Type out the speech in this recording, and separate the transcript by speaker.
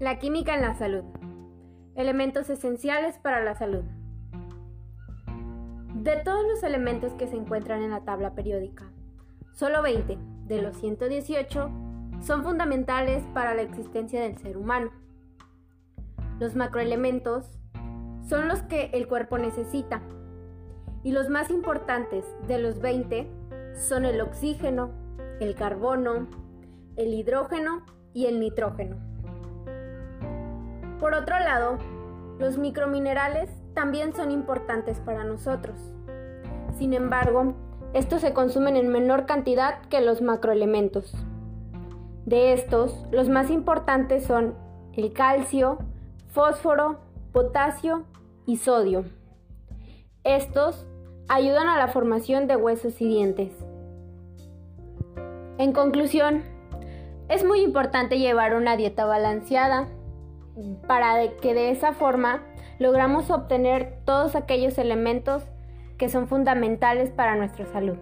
Speaker 1: La química en la salud. Elementos esenciales para la salud. De todos los elementos que se encuentran en la tabla periódica, solo 20 de los 118 son fundamentales para la existencia del ser humano. Los macroelementos son los que el cuerpo necesita y los más importantes de los 20 son el oxígeno, el carbono, el hidrógeno y el nitrógeno. Por otro lado, los microminerales también son importantes para nosotros. Sin embargo, estos se consumen en menor cantidad que los macroelementos. De estos, los más importantes son el calcio, fósforo, potasio y sodio. Estos ayudan a la formación de huesos y dientes. En conclusión, es muy importante llevar una dieta balanceada para que de esa forma logramos obtener todos aquellos elementos que son fundamentales para nuestra salud.